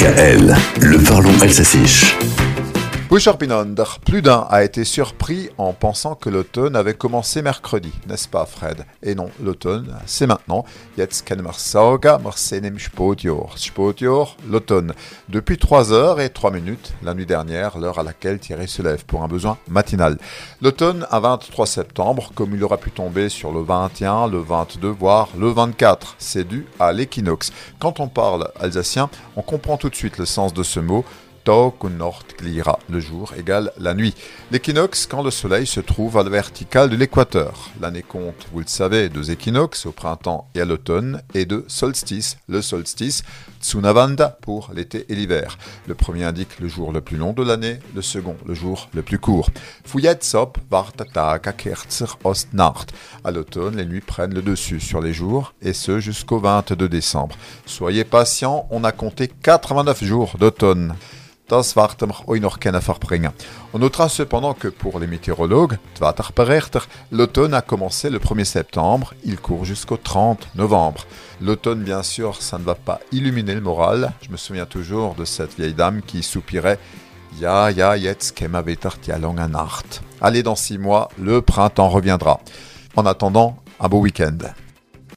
DKL, le parlons alsacien. Plus d'un a été surpris en pensant que l'automne avait commencé mercredi, n'est-ce pas Fred? Et non, l'automne, c'est maintenant. L'automne. Depuis 3 heures et 3 minutes, la nuit dernière, l'heure à laquelle Thierry se lève pour un besoin matinal. L'automne à 23 septembre, comme il aura pu tomber sur le 21, le 22, voire le 24. C'est dû à l'équinoxe. Quand on parle alsacien, on comprend tout de suite le sens de ce mot. Tog Nord Glira, le jour égale la nuit. L'équinoxe quand le soleil se trouve à la verticale de l'équateur. L'année compte, vous le savez, deux équinoxes au printemps et à l'automne et deux solstices, le solstice Tsunavanda pour l'été et l'hiver. Le premier indique le jour le plus long de l'année, le second le jour le plus court. Fuyetsop Vartataka Kerzer Ostnacht. À l'automne, les nuits prennent le dessus sur les jours et ce jusqu'au 22 décembre. Soyez patients, on a compté 89 jours d'automne. On notera cependant que pour les météorologues, l'automne a commencé le 1er septembre, il court jusqu'au 30 novembre. L'automne, bien sûr, ça ne va pas illuminer le moral. Je me souviens toujours de cette vieille dame qui soupirait Ja, ja, jetzt lange Nacht. Allez, dans six mois, le printemps reviendra. En attendant, un beau week-end.